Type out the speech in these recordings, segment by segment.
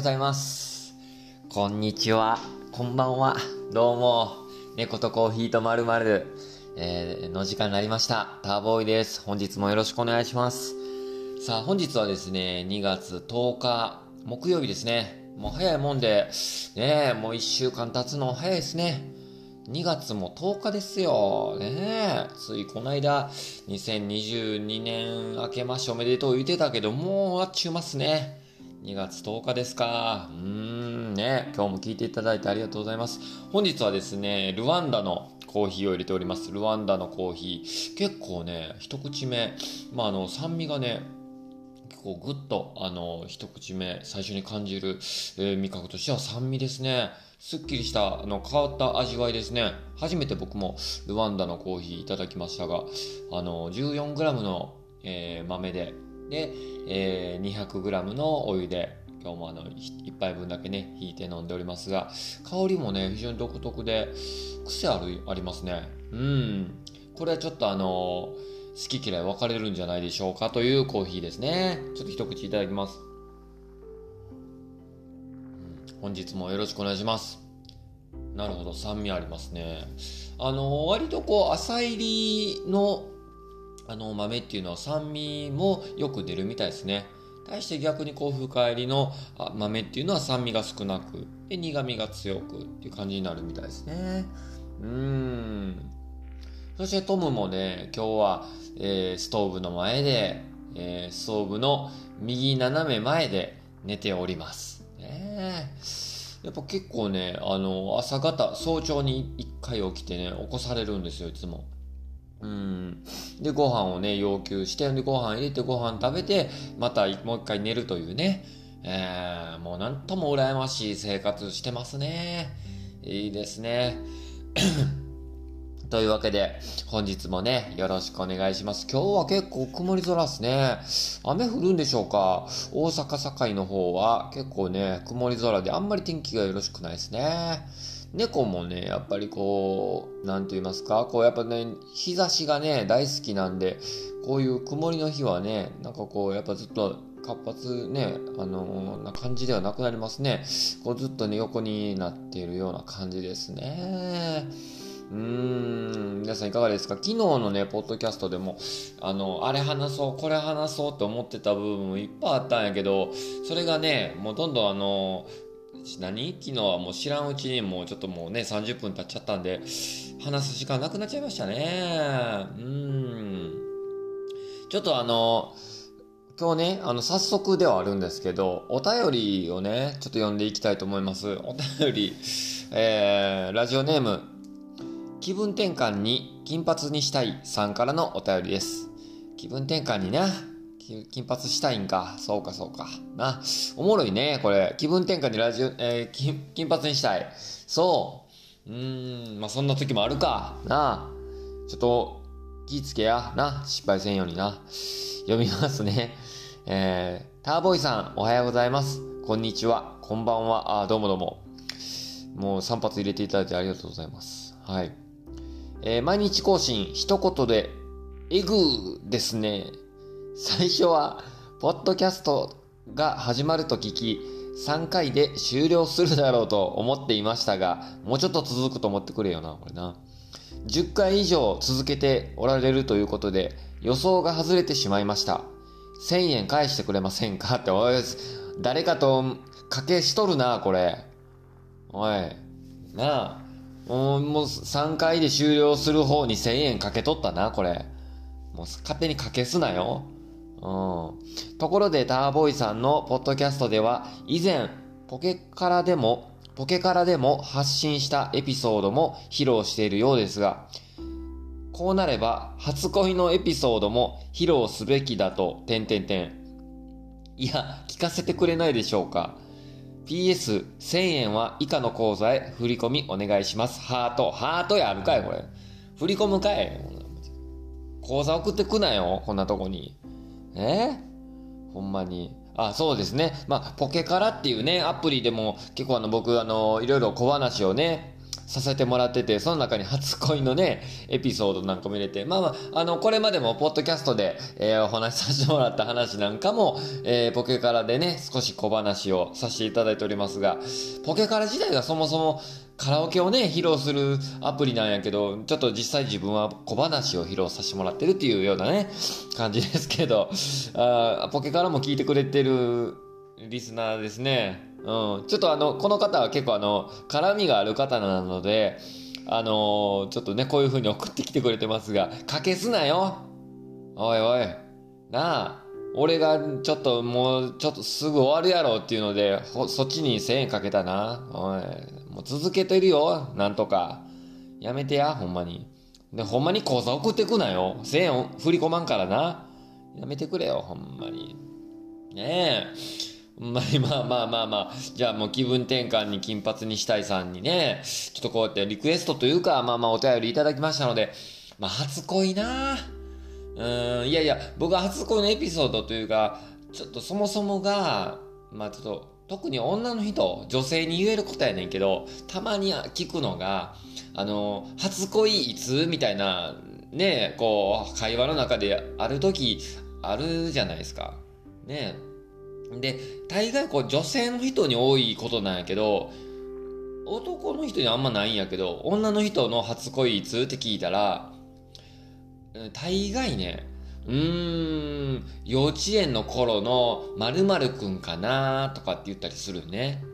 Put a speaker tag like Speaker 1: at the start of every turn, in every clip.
Speaker 1: ございます。こんにちは。こんばんは。どうも。猫とコーヒーとまるまる、えー、の時間になりました。ターボーイです。本日もよろしくお願いします。さあ、本日はですね、2月10日、木曜日ですね。もう早いもんで、ねえ、もう1週間経つの早いですね。2月も10日ですよ。ねえ。ついこの間、2022年明けましておめでとう言ってたけど、もう終わっちゅうますね。2月10日ですか。うーん、ね。今日も聞いていただいてありがとうございます。本日はですね、ルワンダのコーヒーを入れております。ルワンダのコーヒー。結構ね、一口目、まあ、あの、酸味がね、結構グッと、あの、一口目、最初に感じる、えー味覚としては酸味ですね。すっきりした、あの、変わった味わいですね。初めて僕もルワンダのコーヒーいただきましたが、あの、14g の、えー豆で、で、えー 200g のお湯で、今日もあの、ひ一杯分だけね、引いて飲んでおりますが、香りもね、非常に独特で、癖ある、ありますね。うん。これはちょっとあの好き嫌い分かれるんじゃないでしょうか？というコーヒーですね。ちょっと一口いただきます。本日もよろしくお願いします。なるほど、酸味ありますね。あの、割とこう、浅入りの、あの、豆っていうのは酸味もよく出るみたいですね。対して逆にこう、深入りの豆っていうのは酸味が少なく、で、苦味が強くっていう感じになるみたいですね。うん。そしてトムもね、今日は、えーストーブの前で、えーストーブの右斜め前で寝ております。ねやっぱ結構ね、あの、朝方、早朝に一回起きてね、起こされるんですよ、いつも。うん。で、ご飯をね、要求して、で、ご飯入れて、ご飯食べて、またもう一回寝るというね。えー、もうなんとも羨ましい生活してますね。いいですね。というわけで、本日もね、よろしくお願いします。今日は結構曇り空ですね。雨降るんでしょうか？大阪堺の方は結構ね、曇り空であんまり天気がよろしくないですね。猫もね、やっぱりこう、なんと言いますか、こうやっぱね、日差しがね、大好きなんで、こういう曇りの日はね、なんかこう、やっぱずっと活発ね、あのーな感じではなくなりますね。こうずっとね、横になっているような感じですね。うーん、皆さんいかがですか？昨日のね、ポッドキャストでも、あの、あれ話そう、これ話そうって思ってた部分もいっぱいあったんやけど、それがね、もうどんどんあの、何？昨日はもう知らんうちにもうちょっともうね、30分経っちゃったんで、話す時間なくなっちゃいましたね。うん。ちょっとあの、今日ね、あの、早速ではあるんですけど、お便りをね、ちょっと読んでいきたいと思います。お便り、えー、ラジオネーム、気分転換に金髪にしたいさんからのお便りです。気分転換にな、金髪したいんか。そうかそうか。な、おもろいね、これ。気分転換にラジオ、えー金金髪にしたい。そう。うーん、まあそんな時もあるか。なあ。ちょっと、気ぃつけや。な。失敗せんようにな。読みますね。えー、ターボイさん、おはようございます。こんにちは。こんばんは。あ、どうもどうも。もう3発入れていただいてありがとうございます。はい。えー毎日更新、一言で、エグーですね。最初は、ポッドキャストが始まると聞き、3回で終了するだろうと思っていましたが、もうちょっと続くと思ってくれよな、これな。10回以上続けておられるということで、予想が外れてしまいました。1000円返してくれませんか？って、おい、誰かと賭けしとるな、これ。おい、なあ。もう、もう3回で終了する方に1000円かけとったな、これ。もう勝手にかけすなよ。うん。ところで、ターボーイさんのポッドキャストでは、以前、ポケカラでも、ポケカラでも発信したエピソードも披露しているようですが、こうなれば、初恋のエピソードも披露すべきだと、点々点。いや、聞かせてくれないでしょうか。PS、1000円は以下の口座へ振り込みお願いします。ハート。ハートやるかい、これ。振り込むかい。口座送ってくなよ、こんなとこに。えほんまに。あ、そうですね。まあ、ポケカラっていうね、アプリでも結構あの僕、あの、いろいろ小話をね、させてもらってて、その中に初恋のね、エピソードなんかも入れて、まあまあ、あの、これまでもポッドキャストで、えー、お話しさせてもらった話なんかも、えー、ポケカラでね、少し小話をさせていただいておりますが、ポケカラ自体がそもそもカラオケをね、披露するアプリなんやけど、ちょっと実際自分は小話を披露させてもらってるっていうようなね、感じですけど、あポケカラも聞いてくれてるリスナーですね。うん。ちょっとあの、この方は結構あの、絡みがある方なので、あのー、ちょっとね、こういう風に送ってきてくれてますが、かけすなよおいおい。なあ。俺がちょっともうちょっとすぐ終わるやろっていうので、そっちに1000円かけたな。おい。もう続けてるよ。なんとか。やめてや、ほんまに。で、ほんまに口座送ってくなよ。1000円振り込まんからな。やめてくれよ、ほんまに。ねえ。まあまあまあまあまあ、じゃあもう気分転換に金髪にしたいさんにね、ちょっとこうやってリクエストというか、まあまあお便りいただきましたので、まあ初恋なうん、いやいや、僕は初恋のエピソードというか、ちょっとそもそもが、まあちょっと、特に女の人、女性に言えることやねんけど、たまに聞くのが、あの、初恋いつみたいな、ね、こう、会話の中である時、あるじゃないですか。ねで、大概こう女性の人に多いことなんやけど、男の人にあんまないんやけど、女の人の初恋いつ？って聞いたら、大概ね、うーん、幼稚園の頃の〇〇くんかなとかって言ったりするね。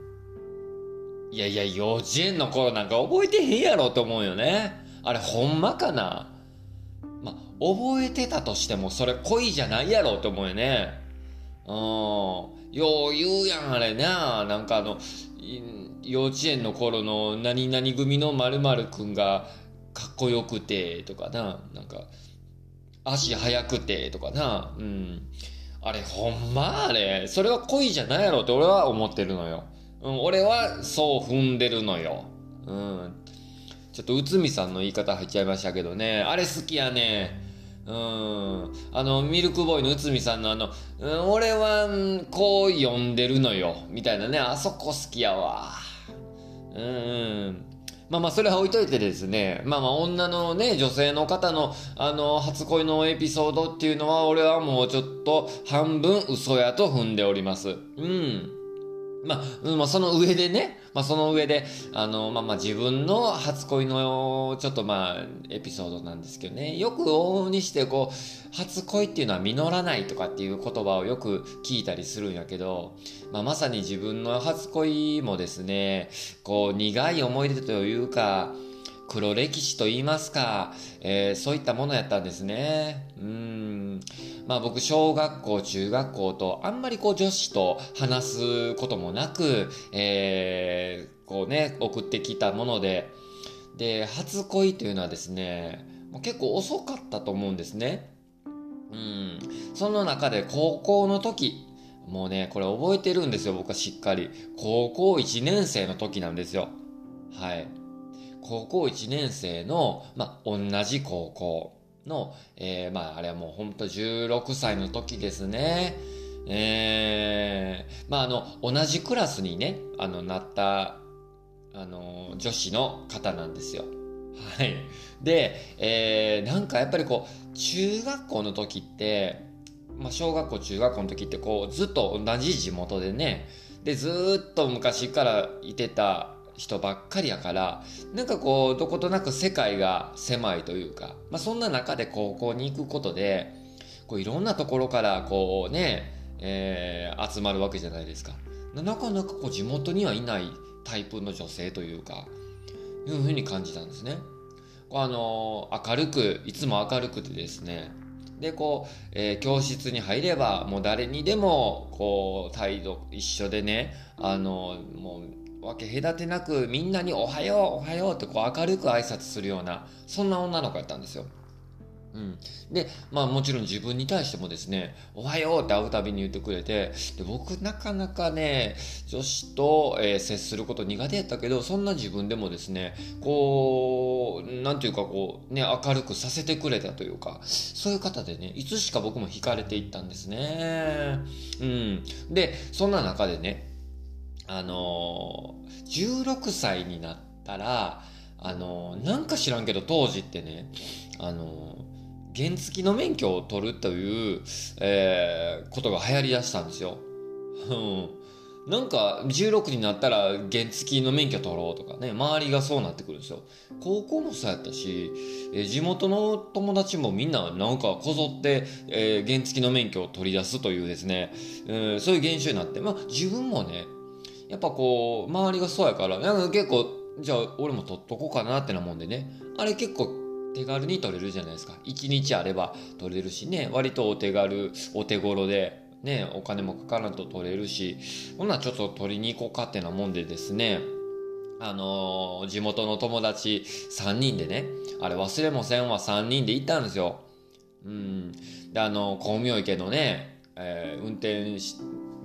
Speaker 1: いやいや、幼稚園の頃なんか覚えてへんやろと思うよね。あれほんまかな？ま、覚えてたとしてもそれ恋じゃないやろと思うよね。うん。よう言うやん、あれな。なんかあの、幼稚園の頃の何々組の〇〇くんがかっこよくてとかな。なんか、足速くてとかな。うん。あれ、ほんま？あれ。それは恋じゃないやろって俺は思ってるのよ。うん、俺はそう踏んでるのよ。うん。ちょっと内海さんの言い方入っちゃいましたけどね。あれ好きやね。うん。あの、ミルクボーイの内海さんのあの、うん、俺は、こう読んでるのよ。みたいなね。あそこ好きやわ。うん。まあまあ、それは置いといてですね。まあまあ、女のね、女性の方の、あの、初恋のエピソードっていうのは、俺はもうちょっと半分嘘やと踏んでおります。うん。まあ、まあ、その上でね、まあ、その上で、あの、まあまあ、自分の初恋の、ちょっとまあ、エピソードなんですけどね、よく往々にして、こう、初恋っていうのは実らないとかっていう言葉をよく聞いたりするんやけど、まあ、まさに自分の初恋もですね、こう、苦い思い出というか、黒歴史と言いますか、えー、そういったものやったんですね。うん。まあ僕、小学校、中学校と、あんまりこう女子と話すこともなく、えー、こうね、送ってきたもので、で、初恋というのはですね、もう結構遅かったと思うんですね。うん。その中で高校の時、もうね、これ覚えてるんですよ、僕はしっかり。高校1年生の時なんですよ。はい。高校1年生の、まあ、同じ高校の、えー、まあ、あれはもうほんと16歳の時ですね。えー、まあ、あの、同じクラスにね、あの、なった、あの、女子の方なんですよ。はい。で、えー、なんかやっぱりこう、中学校の時って、まあ、小学校、中学校の時って、こう、ずっと同じ地元でね、で、ずっと昔からいてた人ばっかりやから、なんかこう、どことなく世界が狭いというか、まあそんな中で高校に行くことで、こういろんなところからこうね、えー、集まるわけじゃないですか。なかなかこう地元にはいないタイプの女性というか、いうふうに感じたんですね。あの明るく、いつも明るくてですね、で、こう、えー、教室に入れば、もう誰にでも、こう、態度一緒でね、あの、もう、分け隔てなくみんなにおはようおはようってこう明るく挨拶するようなそんな女の子やったんですよ。うん、でまあもちろん自分に対してもですね「おはよう」って会うたびに言ってくれてで僕なかなかね女子と、えー、接すること苦手やったけどそんな自分でもですねこうなんていうかこうね明るくさせてくれたというかそういう方でねいつしか僕も惹かれていったんですね。うん、でそんな中でねあの、16歳になったら、あの、なんか知らんけど当時ってね、あの、原付の免許を取るという、えー、ことが流行りだしたんですよ。うん。なんか、16になったら原付の免許取ろうとかね、周りがそうなってくるんですよ。高校もそうやったし、えー地元の友達もみんななんかこぞって、えー原付の免許を取り出すというですね、えーそういう現象になって、まあ自分もね、やっぱこう、周りがそうやから、なんか結構、じゃあ俺も取っとこうかなってなもんでね、あれ結構手軽に取れるじゃないですか。1日あれば取れるしね、割とお手軽、お手頃で、ね、お金もかからんと取れるし、ほんならちょっと取りに行こうかってなもんでですね、あのー地元の友達3人でね、あれ忘れもせんは3人で行ったんですよ。うん。で、あの、光明池のね、えー運転し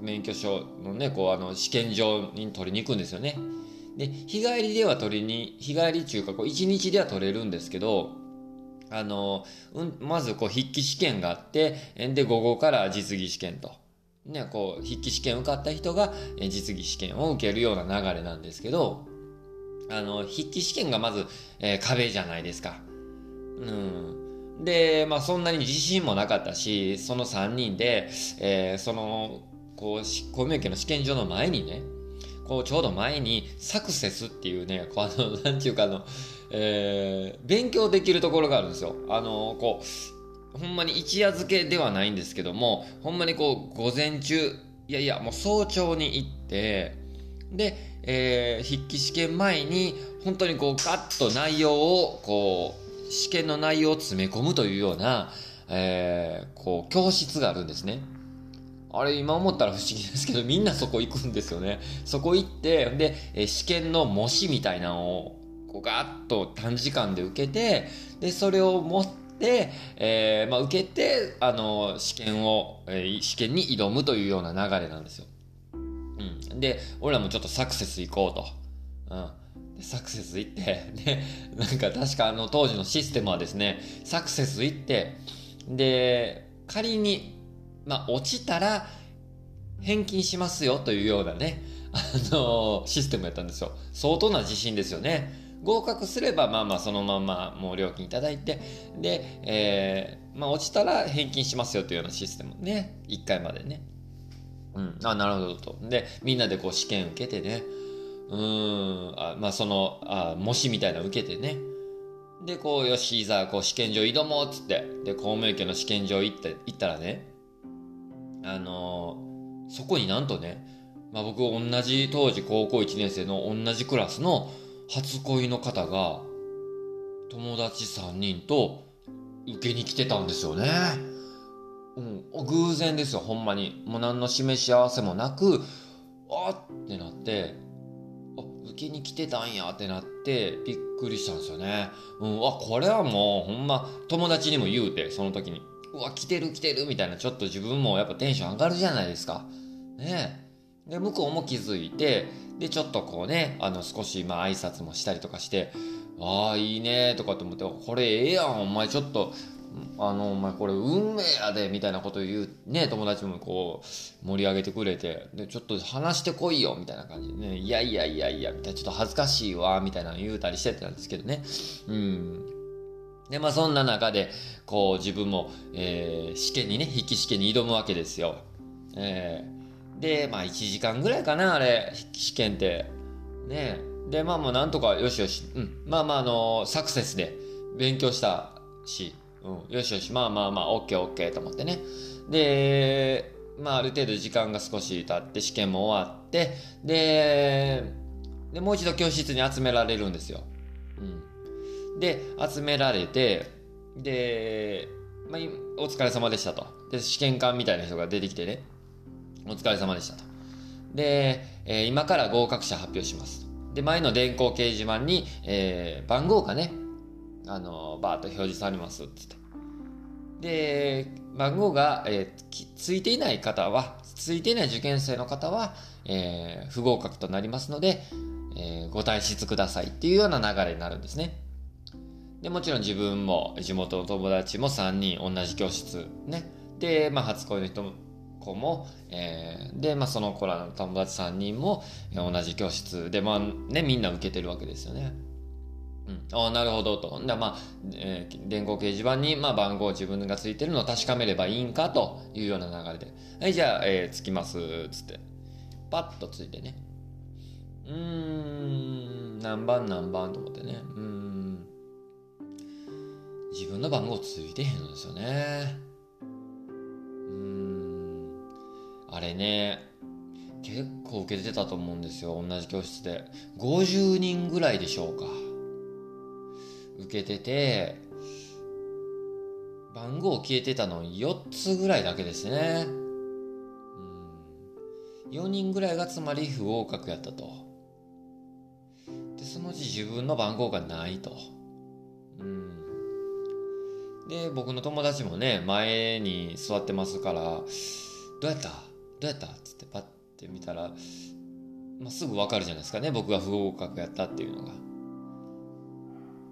Speaker 1: 免許証のね、こう、あの、試験場に取りに行くんですよね。で、日帰りでは取りに、日帰り中か、こう、1日では取れるんですけど、あの、うん、まずこう筆記試験があって、で、午後から実技試験と。ね、こう、筆記試験受かった人が実技試験を受けるような流れなんですけど、あの、筆記試験がまず、えー壁じゃないですか。うん。で、まあそんなに自信もなかったし、その3人で、えーその、こう、し公務員の試験場の前にね、こう、ちょうど前に、サクセスっていうね、こう、あの、なんていうかあの、えー勉強できるところがあるんですよ。あの、こう、ほんまに一夜漬けではないんですけども、ほんまにこう、午前中、いやいや、もう早朝に行って、で、えー筆記試験前に、本当にこう、ガッと内容を、こう、試験の内容を詰め込むというような、えーこう、教室があるんですね。あれ、今思ったら不思議ですけど、みんなそこ行くんですよね。そこ行って、で、え試験の模試みたいなのを、こう、ガッと短時間で受けて、で、それを持って、えーまあ、受けて、あの、試験を、えー試験に挑むというような流れなんですよ。うん。で、俺らもちょっとサクセス行こうと。うん。サクセス行って、で、なんか確かあの当時のシステムはですね、サクセス行って、で、仮に、まあ、落ちたら返金しますよというようなね、あのシステムやったんですよ。相当な自信ですよね。合格すれば、まあまあそのままもう料金いただいて、で、えーまあ落ちたら返金しますよというようなシステムね。1回までね。うん。あ、なるほどと。で、みんなでこう試験受けてね。うん。あまあその、あ模試みたいなの受けてね。で、こう、よし、いざ、こう、試験場挑もうっつって。で、公務員家の試験場行って、行ったらね、あのーそこになんとね、まあ僕同じ当時高校1年生の同じクラスの初恋の方が友達3人と受けに来てたんですよね。うん、偶然ですよ、ほんまに。もう何の示し合わせもなく、あっってなって、あ、受けに来てたんやってなって、びっくりしたんですよね。うん、あ、これはもうほんま友達にも言うて、その時に。うわ、来てる来てるみたいな、ちょっと自分もやっぱテンション上がるじゃないですか。ね。で、向こうも気づいて、で、ちょっとこうね、あの、少し、まあ、挨拶もしたりとかして、ああ、いいねとかって思って、これええやん、お前ちょっと、あの、お前これ運命やで、みたいなこと言う、ね、友達もこう、盛り上げてくれて、で、ちょっと話してこいよ、みたいな感じでね、いやいやいやいや、みたいな、ちょっと恥ずかしいわ、みたいなの言うたりしてたんですけどね。うん。で、まあそんな中で、こう自分も、えー試験にね、筆記試験に挑むわけですよ。えーで、まあ1時間ぐらいかな、あれ、筆記試験って。ねで、まあまあなんとか、よしよし、うん。まあまああのサクセスで勉強したし、うん、よしよし、まあまあまあ、オッケーオッケーと思ってね。で、まあある程度時間が少し経って、試験も終わって、で、で、もう一度教室に集められるんですよ。うん。で、集められて、で、まあ、お疲れ様でしたと。で、試験官みたいな人が出てきてね、お疲れ様でしたと。で、えー今から合格者発表します。で、前の電光掲示板に、えー番号がね、あのーバーッと表示されますってって。で、番号が、えーついていない方は、ついていない受験生の方は、えー不合格となりますので、えーご退出くださいっていうような流れになるんですね。で、もちろん自分も地元の友達も3人同じ教室ね。で、まあ初恋の人も子も、えーで、まあその子らの友達3人も同じ教室で、まあね、みんな受けてるわけですよね。うん、ああ、なるほどと。で、まあ、えー電光掲示板に、まあ、番号自分がついてるのを確かめればいいんかというような流れで。はい、じゃあ、えーつきます、つって。パッとついてね。うーん、何番何番と思ってね。うん。自分の番号ついてへんのですよね。うん。あれね、結構受けてたと思うんですよ。同じ教室で。50人ぐらいでしょうか。受けてて、番号消えてたの4つぐらいだけですね。うん、4人ぐらいがつまり不合格やったと。で、そのうち自分の番号がないと。うん、で、僕の友達もね、前に座ってますから、どうやった？どうやった？つってパッて見たら、まあ、すぐわかるじゃないですかね。僕が不合格やったっていうのが。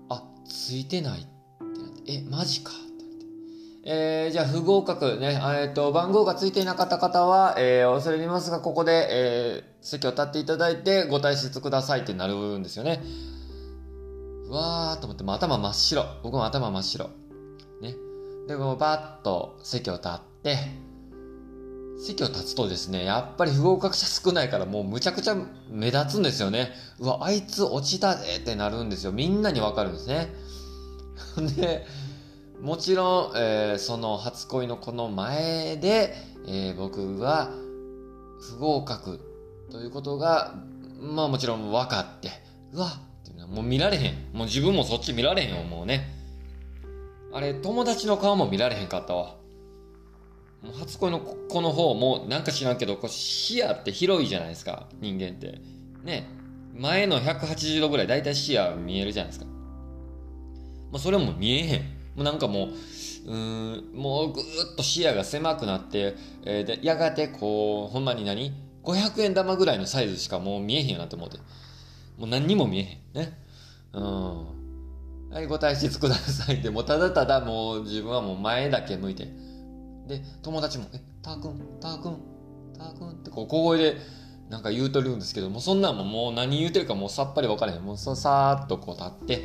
Speaker 1: あ、ついてないってなって、え、マジか？ってなって。えー、じゃあ不合格ね、えっ、と、番号がついていなかった方は、えー、恐れ入りますが、ここで、えー、席を立っていただいて、ご退出くださいってなるんですよね。うわーと思って、もう頭真っ白。僕も頭真っ白。で、こう、バッと席を立って、席を立つとですね、やっぱり不合格者少ないからもうむちゃくちゃ目立つんですよね。うわ、あいつ落ちたぜってなるんですよ。みんなにわかるんですね。で、もちろん、えーその初恋の子の前で、えー僕は不合格ということが、まあもちろん分かって、うわっていうのはもう見られへん。もう自分もそっち見られへんよ、もうね。あれ、友達の顔も見られへんかったわ。もう初恋の子の方もなんか知らんけど、こう視野って広いじゃないですか、人間って。ね。前の180度ぐらいだいたい視野見えるじゃないですか。もうそれも見えへん。もうなんかもう、うん、もうぐーっと視野が狭くなって、えーで、やがてこう、ほんまに何 ?500 円玉ぐらいのサイズしかもう見えへんよなって思って。もう何にも見えへん。ね。うん。はい、ご退出くださいって、もうただただもう自分はもう前だけ向いて。で、友達も、え、たーくん、たーくん、たーくんってこう小声でなんか言うとるんですけどもう、そんなんももう何言うてるかもうさっぱり分からへん。もうささーっとこう立って、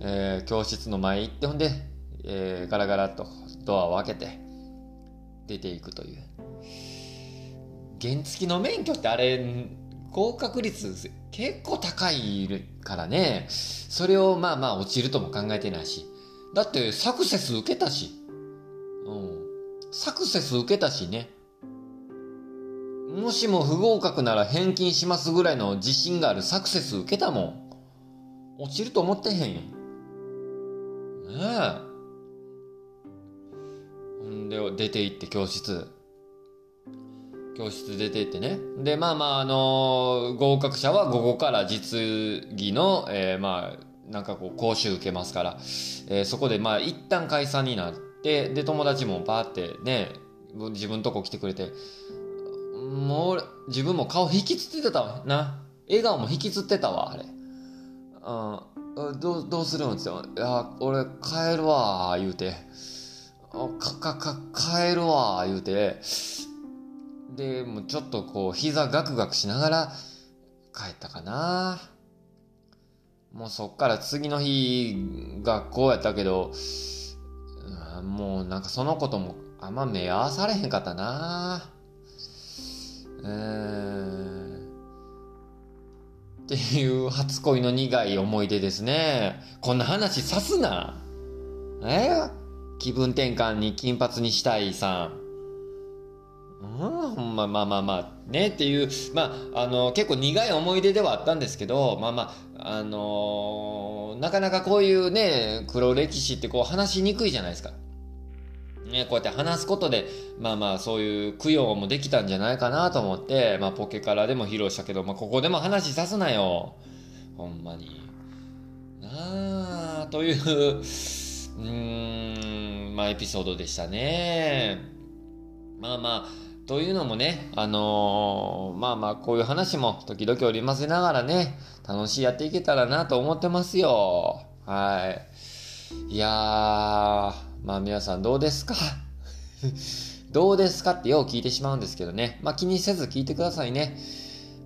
Speaker 1: えー教室の前行って、ほんで、えーガラガラとドアを開けて、出ていくという。原付の免許ってあれ、合格率結構高いからね、それをまあまあ落ちるとも考えてないし。だってサクセス受けたし。うん。サクセス受けたしね。もしも不合格なら返金しますぐらいの自信があるサクセス受けたもん。落ちると思ってへんよ。ねえ。んで、出て行って教室。教室出てってね。で、まあまあ、あの合格者は午後から実技の、えーまあ、なんかこう、講習受けますから、えーそこでまあ、一旦解散になって、で、友達もバーってね、自分とこ来てくれて、もう、自分も顔引きつってたわな。笑顔も引きつってたわ、あれ。うん、どう、どうするんですよ。いや、俺帰るわ、言うて。か、か、か、帰るわ、言うて。で、もうちょっとこう、膝ガクガクしながら帰ったかな。もうそっから次の日、学校やったけど、うんもうなんかそのこともあんま目合わされへんかったな。うーん。っていう初恋の苦い思い出ですね。こんな話さすな。え？気分転換に金髪にしたいさん。うん、まあまあまあまあ、ねっていう、まあ、あの、結構苦い思い出ではあったんですけど、まあまあ、あのーなかなかこういうね、黒歴史ってこう話しにくいじゃないですか。ね、こうやって話すことで、まあまあそういう供養もできたんじゃないかなと思って、まあポケカラでも披露したけど、まあここでも話さすなよ。ほんまに。なあ、という、うん、まあエピソードでしたね。まあまあ、というのもね、あのーまあまあこういう話も時々織り交ぜながらね、楽しいやっていけたらなと思ってますよ。はい。いやー、まあ皆さんどうですか？どうですかってよう聞いてしまうんですけどね。まあ気にせず聞いてくださいね。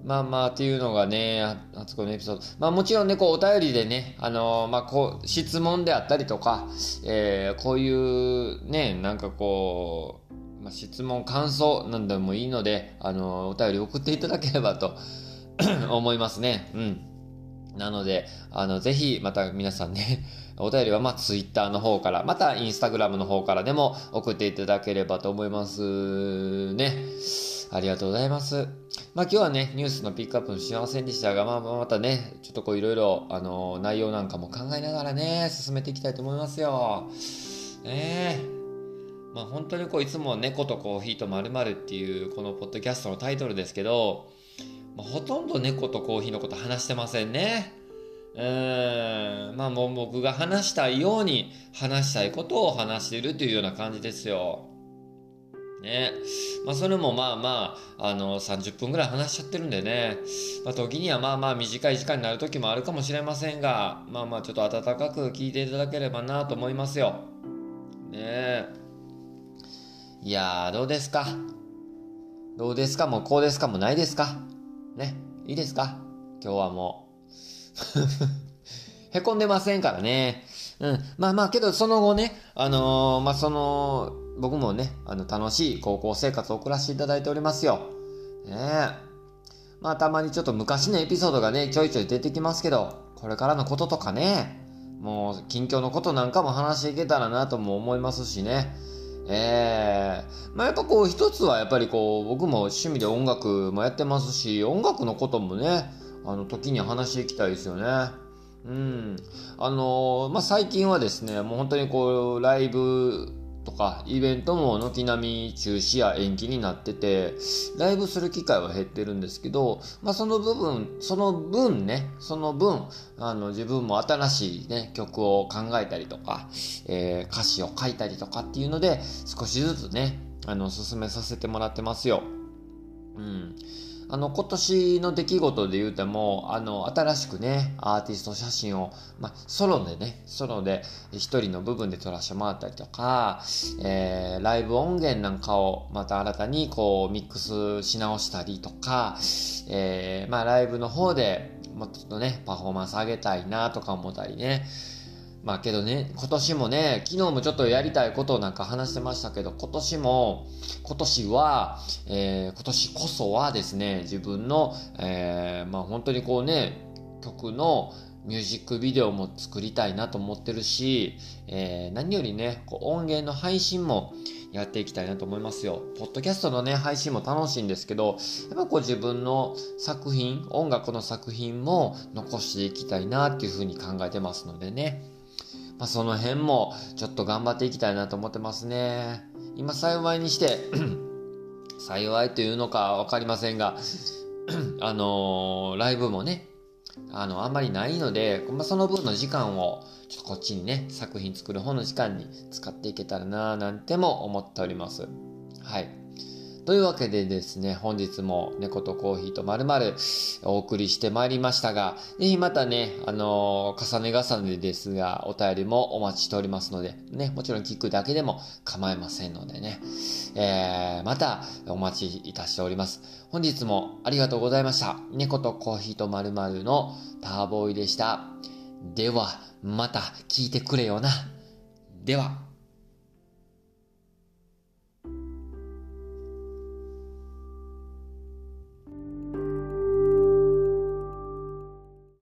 Speaker 1: まあまあっていうのがね、あつこのエピソード。まあもちろんね、こうお便りでね、あのー、まあこう、質問であったりとか、えー、こういうね、なんかこう、まあ、質問、感想なんでもいいので、あの、お便り送っていただければと 思いますね。うん。なので、あの、ぜひ、また皆さんね、お便りは、まあ、ツイッターの方から、また、インスタグラムの方からでも送っていただければと思いますね。ありがとうございます。まあ、今日はね、ニュースのピックアップしませんでしたが、まあ、またね、ちょっとこう、いろいろ、あの、内容なんかも考えながらね、進めていきたいと思いますよ。ねえ。まあ、本当にこう、いつも猫とコーヒーとまるっていう、このポッドキャストのタイトルですけど、まあ、ほとんど猫とコーヒーのこと話してませんね。うん。まあもう僕が話したいように話したいことを話しているというような感じですよ。ね。まあそれもまあまあ、あの、30分ぐらい話しちゃってるんでね。まあ時にはまあまあ短い時間になる時もあるかもしれませんが、まあまあちょっと温かく聞いていただければなと思いますよ。ねえいやー、どうですか？どうですか？もうこうですか？もうないですか？ね。いいですか？今日はもう。へこんでませんからね。うん。まあまあ、けどその後ね、あのー、まあその、僕もね、あの、楽しい高校生活を送らせていただいておりますよ。ねえ。まあたまにちょっと昔のエピソードがね、ちょいちょい出てきますけど、これからのこととかね、もう近況のことなんかも話していけたらなとも思いますしね。えー、まあやっぱこう一つはやっぱりこう僕も趣味で音楽もやってますし音楽のこともねあの時に話していきたいですよね。うん。あのー、まあ最近はですねもう本当にこうライブとかイベントも軒並み中止や延期になっててライブする機会は減ってるんですけど、まあ、その部分その分ねその分あの自分も新しい、ね、曲を考えたりとか、えー、歌詞を書いたりとかっていうので少しずつねあの進めさせてもらってますよ。うんあの、今年の出来事で言うても、あの、新しくね、アーティスト写真を、まあ、ソロでね、ソロで一人の部分で撮らせてもらったりとか、えー、ライブ音源なんかをまた新たにこう、ミックスし直したりとか、えー、まあ、ライブの方で、もっとね、パフォーマンス上げたいなとか思ったりね、まあけどね、今年もね、昨日もちょっとやりたいことをなんか話してましたけど、今年も、今年は、えー、今年こそはですね、自分の、えー、まあ本当にこうね、曲のミュージックビデオも作りたいなと思ってるし、えー、何よりね、こう音源の配信もやっていきたいなと思いますよ。ポッドキャストのね、配信も楽しいんですけど、やっぱこう自分の作品、音楽の作品も残していきたいなっていうふうに考えてますのでね。まあ、その辺もちょっと頑張っていきたいなと思ってますね。今幸いにして 幸いというのかわかりませんが あのー、ライブもね、あの、あんまりないので、まあ、その分の時間を、ちょっとこっちにね、作品作る方の時間に使っていけたらなぁなんても思っております。はい。というわけでですね、本日も猫とコーヒーとまるまるお送りしてまいりましたが、ぜひまたね、あのー、重ね重ねですが、お便りもお待ちしておりますので、ね、もちろん聞くだけでも構いませんのでね、えー、またお待ちいたしております。本日もありがとうございました。猫とコーヒーとまるまるのターボーイでした。では、また聞いてくれよな。では。